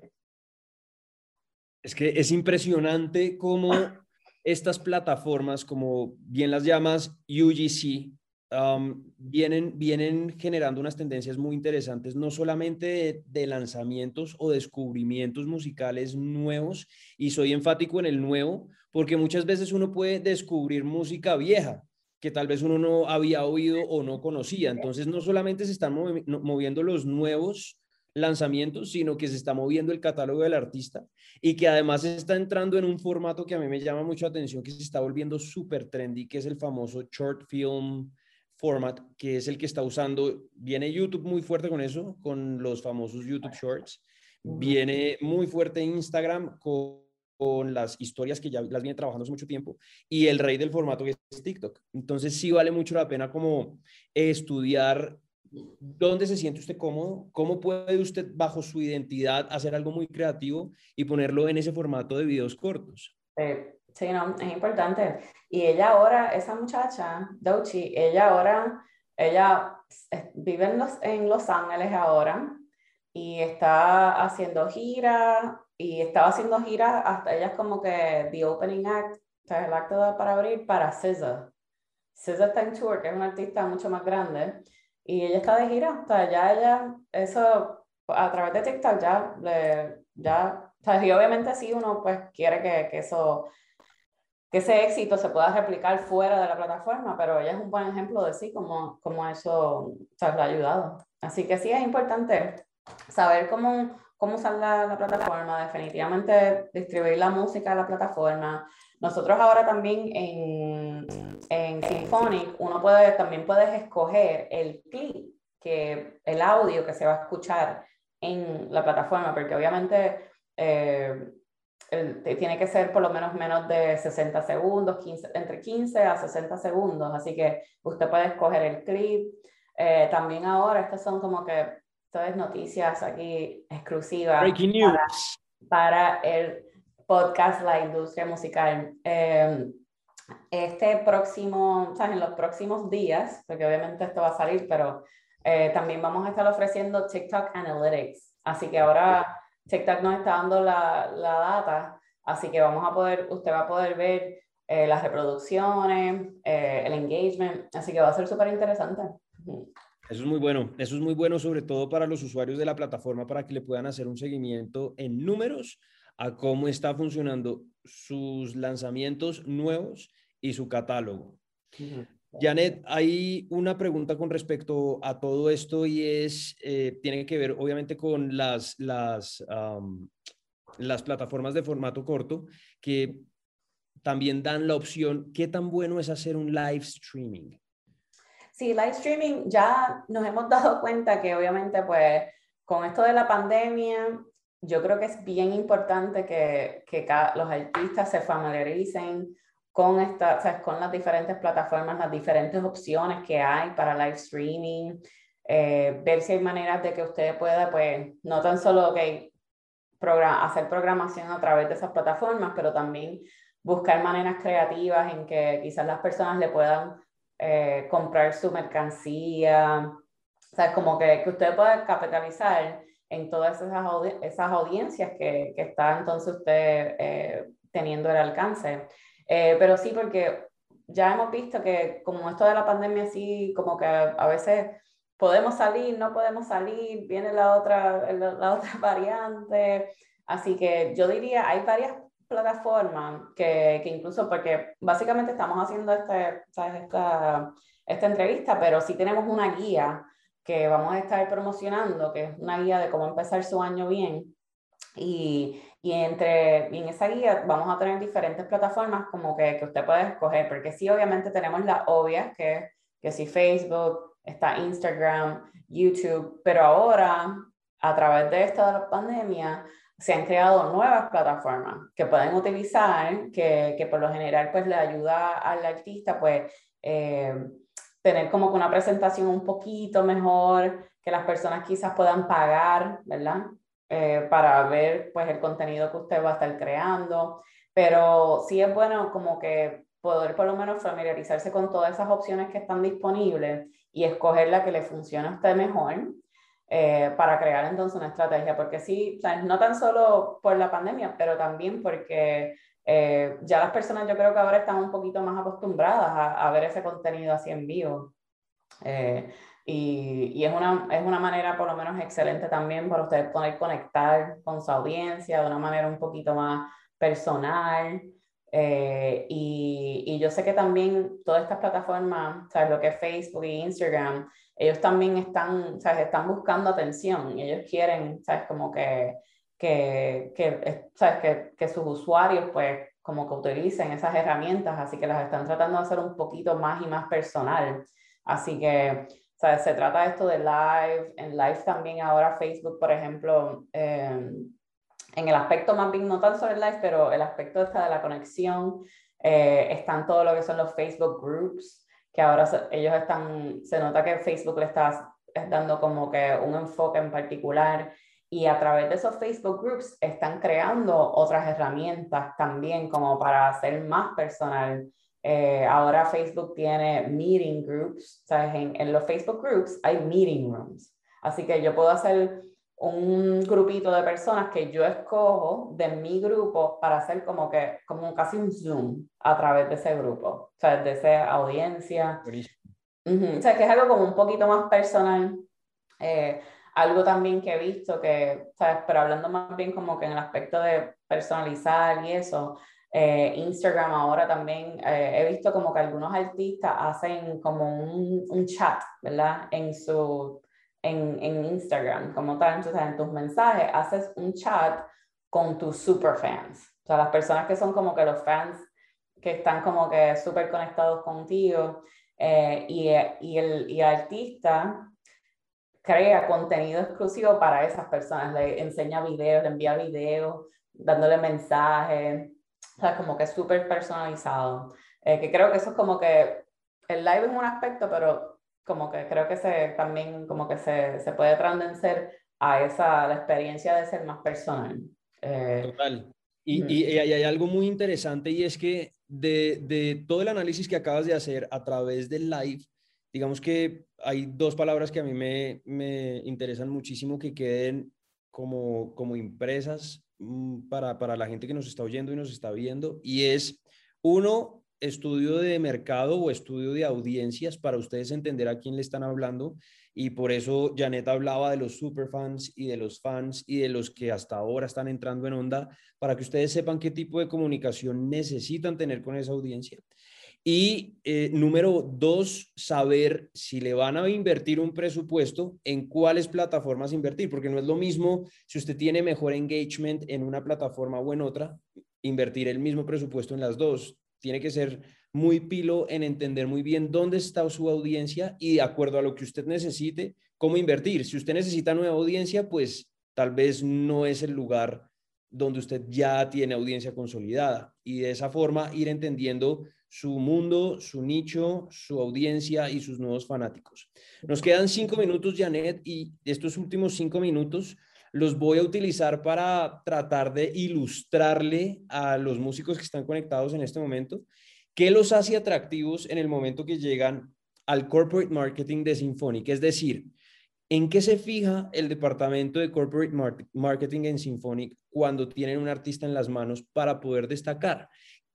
S1: Es que es impresionante cómo [COUGHS] estas plataformas, como bien las llamas UGC, vienen, vienen generando unas tendencias muy interesantes, no solamente de, lanzamientos o descubrimientos musicales nuevos, y soy enfático en el nuevo, porque muchas veces uno puede descubrir música vieja que tal vez uno no había oído o no conocía. Entonces, no solamente se están moviendo los nuevos lanzamientos, sino que se está moviendo el catálogo del artista y que además está entrando en un formato que a mí me llama mucho atención, que se está volviendo súper trendy, que es el famoso short film format, que es el que está usando, viene YouTube muy fuerte con eso, con los famosos YouTube Shorts, viene muy fuerte Instagram con, con, las historias que ya las viene trabajando hace mucho tiempo, y el rey del formato que es TikTok. Entonces sí vale mucho la pena como estudiar dónde se siente usted cómodo, cómo puede usted bajo su identidad hacer algo muy creativo y ponerlo en ese formato de videos cortos.
S2: Eh, Sí, no, es importante. Y ella ahora, esa muchacha, Dochi, ella ahora, ella vive en Los, en Los Ángeles ahora y está haciendo giras y estaba haciendo giras hasta ella es como que the opening act, o sea, el acto para abrir para SZA. SZA está en tour, que es una artista mucho más grande y ella está de gira, o sea, ya ella, eso a través de TikTok ya, le, ya, o sea, y obviamente sí uno pues quiere que, que eso que ese éxito se pueda replicar fuera de la plataforma, pero ella es un buen ejemplo de sí, como, como eso le ha ayudado. Así que sí es importante saber cómo, cómo usar la, la, plataforma, definitivamente distribuir la música a la plataforma. Nosotros ahora también en, en Symphonic, uno puede, también puedes escoger el clip que el audio que se va a escuchar en la plataforma, porque obviamente eh, tiene que ser por lo menos menos de 60 segundos, 15, entre 15 a 60 segundos, así que usted puede escoger el clip. Eh, también ahora, estas son como que todas noticias aquí exclusivas.
S1: Breaking news.
S2: Para, el podcast La Industria Musical. Eh, este próximo, o sea, en los próximos días, porque obviamente esto va a salir, pero eh, también vamos a estar ofreciendo TikTok Analytics. Así que ahora TikTok nos está dando la, la data, así que vamos a poder, usted va a poder ver eh, las reproducciones, eh, el engagement, así que va a ser súper interesante.
S1: Eso es muy bueno, eso es muy bueno sobre todo para los usuarios de la plataforma para que le puedan hacer un seguimiento en números a cómo está funcionando sus lanzamientos nuevos y su catálogo. Janet, hay una pregunta con respecto a todo esto y es, eh, tiene que ver obviamente con las, las, las plataformas de formato corto que también dan la opción, ¿qué tan bueno es hacer un live streaming?
S2: Sí, live streaming ya nos hemos dado cuenta que obviamente pues con esto de la pandemia, yo creo que es bien importante que, que los artistas se familiaricen con, esta, con las diferentes plataformas, las diferentes opciones que hay para live streaming, eh, ver si hay maneras de que usted pueda, pues, no tan solo que hacer programación a través de esas plataformas, pero también buscar maneras creativas en que quizás las personas le puedan eh, comprar su mercancía, o sea, como que, que usted pueda capitalizar en todas esas, esas audiencias que, que, está entonces usted eh, teniendo el alcance. Eh, pero sí, porque ya hemos visto que como esto de la pandemia, sí, como que a, veces podemos salir, no podemos salir, viene la otra, la, otra [LAUGHS] variante. Así que yo diría, hay varias plataformas que, que incluso, porque básicamente estamos haciendo este, Esta, esta entrevista, pero sí tenemos una guía que vamos a estar promocionando, que es una guía de cómo empezar su año bien. Y, y entre, en esa guía vamos a tener diferentes plataformas como que, que usted puede escoger, porque sí, obviamente tenemos las obvias, que, que sí Facebook, está Instagram, YouTube, pero ahora, a través de esta pandemia, se han creado nuevas plataformas que pueden utilizar, que, que por lo general pues le ayuda al artista pues eh, tener como que una presentación un poquito mejor, que las personas quizás puedan pagar, ¿verdad? Eh, para ver pues el contenido que usted va a estar creando, pero sí es bueno como que poder por lo menos familiarizarse con todas esas opciones que están disponibles y escoger la que le funcione a usted mejor eh, para crear entonces una estrategia, porque sí, no tan solo por la pandemia, pero también porque eh, ya las personas yo creo que ahora están un poquito más acostumbradas a, a ver ese contenido así en vivo. Y, y, es, una, es una manera por lo menos excelente también para ustedes poder conectar con su audiencia de una manera un poquito más personal. Eh, y, y, yo sé que también todas estas plataformas, ¿sabes? lo que es Facebook e Instagram, ellos también están, ¿sabes? están buscando atención. Y ellos quieren, ¿sabes? Como que, que, que, ¿sabes? Que, que sus usuarios, pues, como que utilicen esas herramientas, así que las están tratando de hacer un poquito más y más personal. Así que o sea, se trata esto de live, en live también ahora Facebook, por ejemplo, em, en el aspecto más bien, no tan solo el live, pero el aspecto de la conexión, eh, están todo lo que son los Facebook groups, que ahora ellos están, se nota que Facebook le está dando como que un enfoque en particular y a través de esos Facebook groups están creando otras herramientas también como para hacer más personal eh, ahora Facebook tiene meeting groups, ¿sabes? En, en, los Facebook groups hay meeting rooms. Así que yo puedo hacer un grupito de personas que yo escojo de mi grupo para hacer como que, como casi un Zoom a través de ese grupo, o sea, de esa audiencia. O sea, que es algo como un poquito más personal. Eh, algo también que he visto que, ¿sabes? Pero hablando más bien como que en el aspecto de personalizar y eso, eh, Instagram ahora también eh, he visto como que algunos artistas hacen como un, un chat, ¿verdad? En su, en, en, Instagram, como tal, entonces en tus mensajes haces un chat con tus super fans, o sea, las personas que son como que los fans que están como que súper conectados contigo eh, y, y, el, y el artista crea contenido exclusivo para esas personas, le enseña videos, le envía videos, dándole mensajes, o sea, como que es súper personalizado. Eh, que creo que eso es como que el live es un aspecto, pero como que creo que se, también como que se, se puede transcender a esa, la experiencia de ser más personal.
S1: Eh, Total. Y, y, hay algo muy interesante y es que de, de, todo el análisis que acabas de hacer a través del live, digamos que hay dos palabras que a mí me, me interesan muchísimo que queden como, como impresas para, para la gente que nos está oyendo y nos está viendo. Y es, uno, estudio de mercado o estudio de audiencias para ustedes entender a quién le están hablando. Y por eso Janet hablaba de los superfans y de los fans y de los que hasta ahora están entrando en onda, para que ustedes sepan qué tipo de comunicación necesitan tener con esa audiencia. Y eh, número dos, saber si le van a invertir un presupuesto, en cuáles plataformas invertir, porque no es lo mismo si usted tiene mejor engagement en una plataforma o en otra, invertir el mismo presupuesto en las dos. Tiene que ser muy pilo en entender muy bien dónde está su audiencia y de acuerdo a lo que usted necesite, cómo invertir. Si usted necesita nueva audiencia, pues tal vez no es el lugar donde usted ya tiene audiencia consolidada y de esa forma ir entendiendo su mundo, su nicho, su audiencia y sus nuevos fanáticos. Nos quedan cinco minutos, Janet, y estos últimos cinco minutos los voy a utilizar para tratar de ilustrarle a los músicos que están conectados en este momento qué los hace atractivos en el momento que llegan al corporate marketing de Symphonic. Es decir, ¿en qué se fija el departamento de corporate marketing en Symphonic cuando tienen un artista en las manos para poder destacar?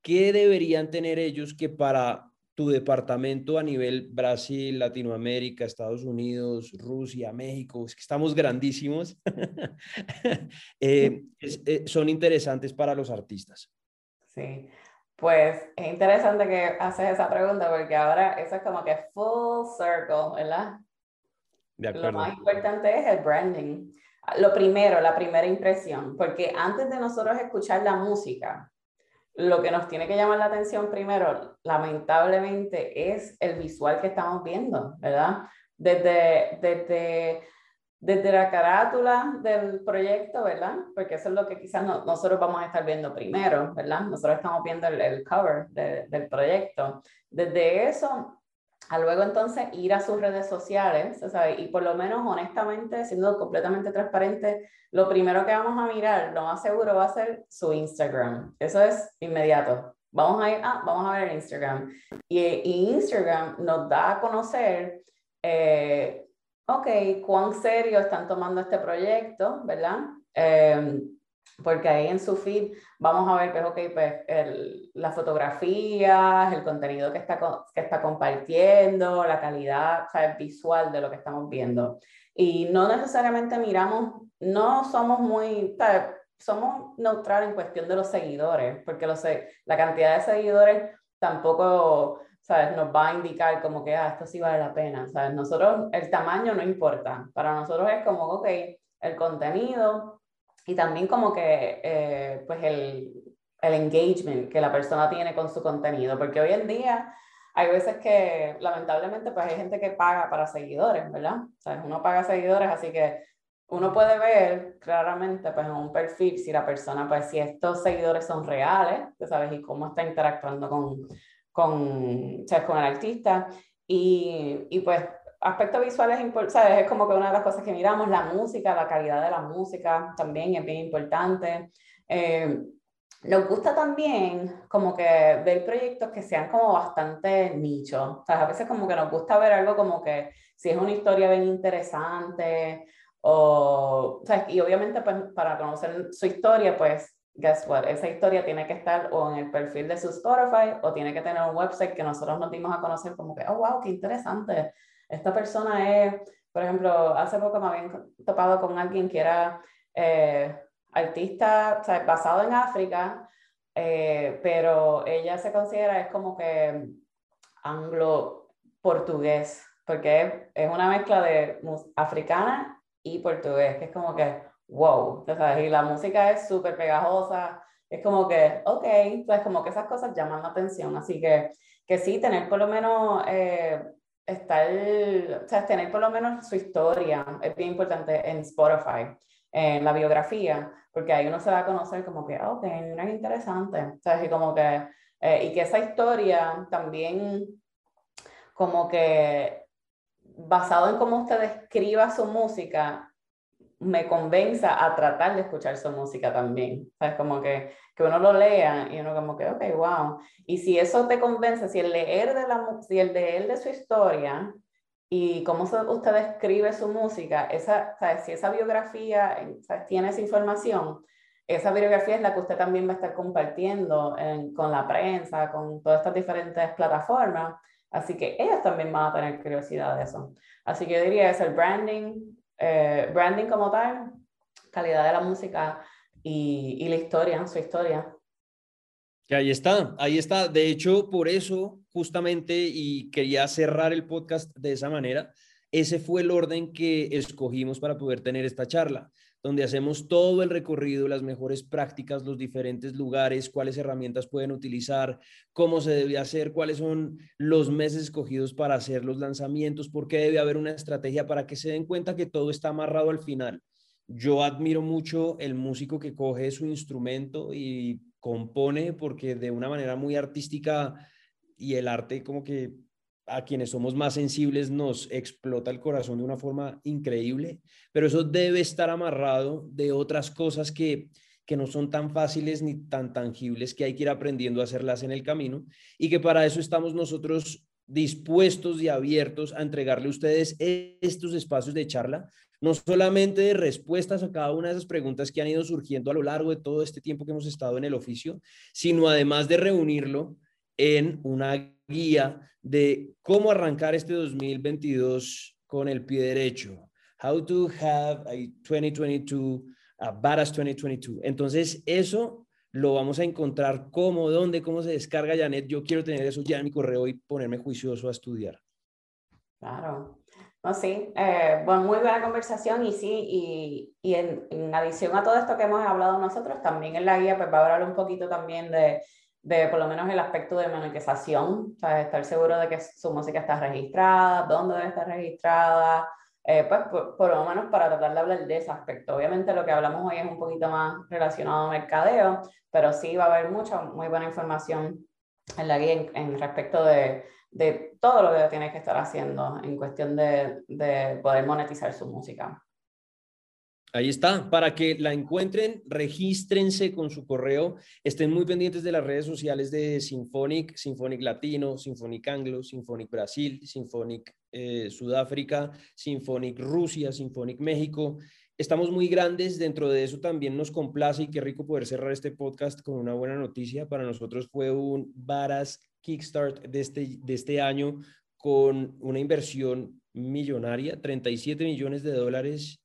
S1: ¿Qué deberían tener ellos que para tu departamento a nivel Brasil, Latinoamérica, Estados Unidos, Rusia, México, es que estamos grandísimos, [LAUGHS] eh, eh, son interesantes para los artistas?
S2: Sí, pues es interesante que haces esa pregunta porque ahora eso es como que full circle, ¿verdad? De acuerdo. Lo más importante es el branding. Lo primero, la primera impresión, porque antes de nosotros escuchar la música, lo que nos tiene que llamar la atención primero, lamentablemente, es el visual que estamos viendo, ¿verdad? Desde, desde, desde la carátula del proyecto, ¿verdad? Porque eso es lo que quizás nosotros vamos a estar viendo primero, ¿verdad? Nosotros estamos viendo el, el cover del proyecto. Desde eso a luego entonces ir a sus redes sociales, ¿sabes? Y por lo menos honestamente, siendo completamente transparente, lo primero que vamos a mirar, lo más seguro va a ser su Instagram. Eso es inmediato. Vamos a ir, ah, vamos a ver Instagram. Y, Instagram nos da a conocer, eh, ok, cuán serio están tomando este proyecto, ¿verdad? Eh, porque ahí en su feed vamos a ver que es, ok, pues el, las fotografías, el contenido que está, que está compartiendo, la calidad visual de lo que estamos viendo. Y no necesariamente miramos, no somos muy, somos neutrales en cuestión de los seguidores, porque los, la cantidad de seguidores tampoco ¿sabes? nos va a indicar como que ah, esto sí vale la pena. ¿sabes? Nosotros, el tamaño no importa. Para nosotros es como, ok, el contenido, y también como que eh, pues el, el engagement que la persona tiene con su contenido, porque hoy en día hay veces que lamentablemente pues hay gente que paga para seguidores, ¿verdad? O sea, uno paga seguidores, así que uno puede ver claramente pues en un perfil si la persona, pues si estos seguidores son reales, ¿sabes? Y cómo está interactuando con, con, con el artista. Y, y pues aspecto visual es importante, es como que una de las cosas que miramos, la música, la calidad de la música también es bien importante. Eh, nos gusta también como que ver proyectos que sean como bastante nicho. O sea, a veces como que nos gusta ver algo como que si es una historia bien interesante o, o sea, y obviamente pues, para conocer su historia, pues, guess what, esa historia tiene que estar o en el perfil de su Spotify o tiene que tener un website que nosotros nos dimos a conocer como que, oh, wow, qué interesante esta persona es, por ejemplo, hace poco me habían topado con alguien que era eh, artista basado en África, eh, pero ella se considera es como que anglo-portugués, porque es una mezcla de africana y portugués, que es como que, wow, y la música es súper pegajosa, es como que, ok, pues como que esas cosas llaman la atención, así que, que sí, tener por lo menos... Eh, estar, o sea, tener por lo menos su historia, es bien importante en Spotify, en la biografía, porque ahí uno se va a conocer como que, ok, no es interesante, o sea, y como que, eh, y que esa historia también, como que basado en cómo usted describa su música, me convenza a tratar de escuchar su música también. Sea, como que, que uno lo lea y uno como que, ok, wow. Y si eso te convence, si el leer de, la, si el leer de su historia y cómo usted describe su música, esa, ¿sabes? si esa biografía ¿sabes? tiene esa información, esa biografía es la que usted también va a estar compartiendo con la prensa, con todas estas diferentes plataformas. Así que ellas también van a tener curiosidad de eso. Así que yo diría es el branding, eh, branding como tal, calidad de la música y, la historia, su historia.
S1: Ahí está, ahí está. De hecho, por eso justamente, y quería cerrar el podcast de esa manera, ese fue el orden que escogimos para poder tener esta charla donde hacemos todo el recorrido, las mejores prácticas, los diferentes lugares, cuáles herramientas pueden utilizar, cómo se debe hacer, cuáles son los meses escogidos para hacer los lanzamientos, por qué debe haber una estrategia para que se den cuenta que todo está amarrado al final. Yo admiro mucho el músico que coge su instrumento y compone porque de una manera muy artística y el arte como que a quienes somos más sensibles nos explota el corazón de una forma increíble, pero eso debe estar amarrado de otras cosas que, que no son tan fáciles ni tan tangibles, que hay que ir aprendiendo a hacerlas en el camino y que para eso estamos nosotros dispuestos y abiertos a entregarle a ustedes estos espacios de charla, no solamente de respuestas a cada una de esas preguntas que han ido surgiendo a lo largo de todo este tiempo que hemos estado en el oficio, sino además de reunirlo en una guía de cómo arrancar este 2022 con el pie derecho. How to have a 2022, a badass 2022. Entonces, eso lo vamos a encontrar cómo, dónde, cómo se descarga Janet. Yo quiero tener eso ya en mi correo y ponerme juicioso a estudiar.
S2: Claro. No, sí, eh, bueno, muy buena conversación y sí, y, en, en, adición a todo esto que hemos hablado nosotros, también en la guía pues va a hablar un poquito también de de por lo menos el aspecto de monetización, o estar seguro de que su música está registrada, dónde debe estar registrada, eh, pues por, lo menos para tratar de hablar de ese aspecto. Obviamente lo que hablamos hoy es un poquito más relacionado a mercadeo, pero sí va a haber mucha, muy buena información en la guía en, respecto de, de, todo lo que tiene que estar haciendo en cuestión de, de poder monetizar su música.
S1: Ahí está, para que la encuentren, regístrense con su correo, estén muy pendientes de las redes sociales de Symphonic, Symphonic Latino, Symphonic Anglo, Symphonic Brasil, Symphonic eh, Sudáfrica, Symphonic Rusia, Symphonic México. Estamos muy grandes, dentro de eso también nos complace y qué rico poder cerrar este podcast con una buena noticia. Para nosotros fue un varas Kickstart de este, de este año con una inversión millonaria, 37 millones de dólares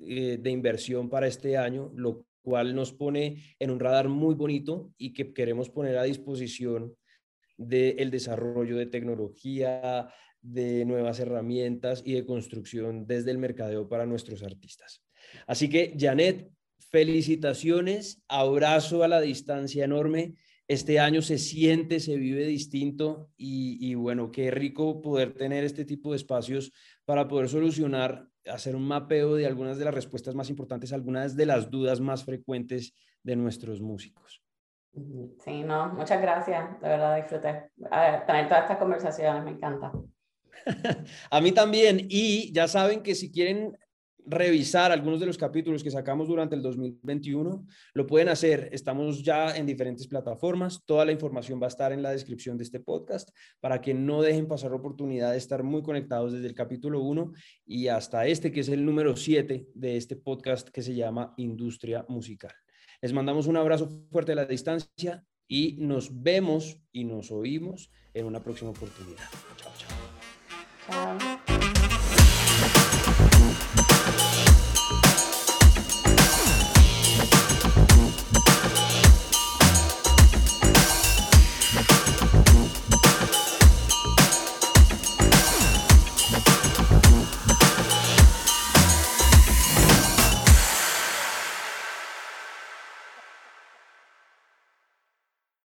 S1: eh, de inversión para este año, lo cual nos pone en un radar muy bonito y que queremos poner a disposición del desarrollo de tecnología, de nuevas herramientas y de construcción desde el mercadeo para nuestros artistas. Así que, Janet, felicitaciones, abrazo a la distancia enorme. Este año se siente, se vive distinto y, y bueno, qué rico poder tener este tipo de espacios para poder solucionar hacer un mapeo de algunas de las respuestas más importantes, algunas de las dudas más frecuentes de nuestros músicos.
S2: Sí, no, muchas gracias, de verdad disfruté. tener todas estas conversaciones, me encanta. [LAUGHS]
S1: A mí también, y ya saben que si quieren revisar algunos de los capítulos que sacamos durante el 2021, lo pueden hacer. Estamos ya en diferentes plataformas. Toda la información va a estar en la descripción de este podcast para que no dejen pasar la oportunidad de estar muy conectados desde el capítulo 1 y hasta este, que es el número 7 de este podcast que se llama Industria Musical. Les mandamos un abrazo fuerte a la distancia y nos vemos y nos oímos en una próxima oportunidad. Chao, chao. Chao.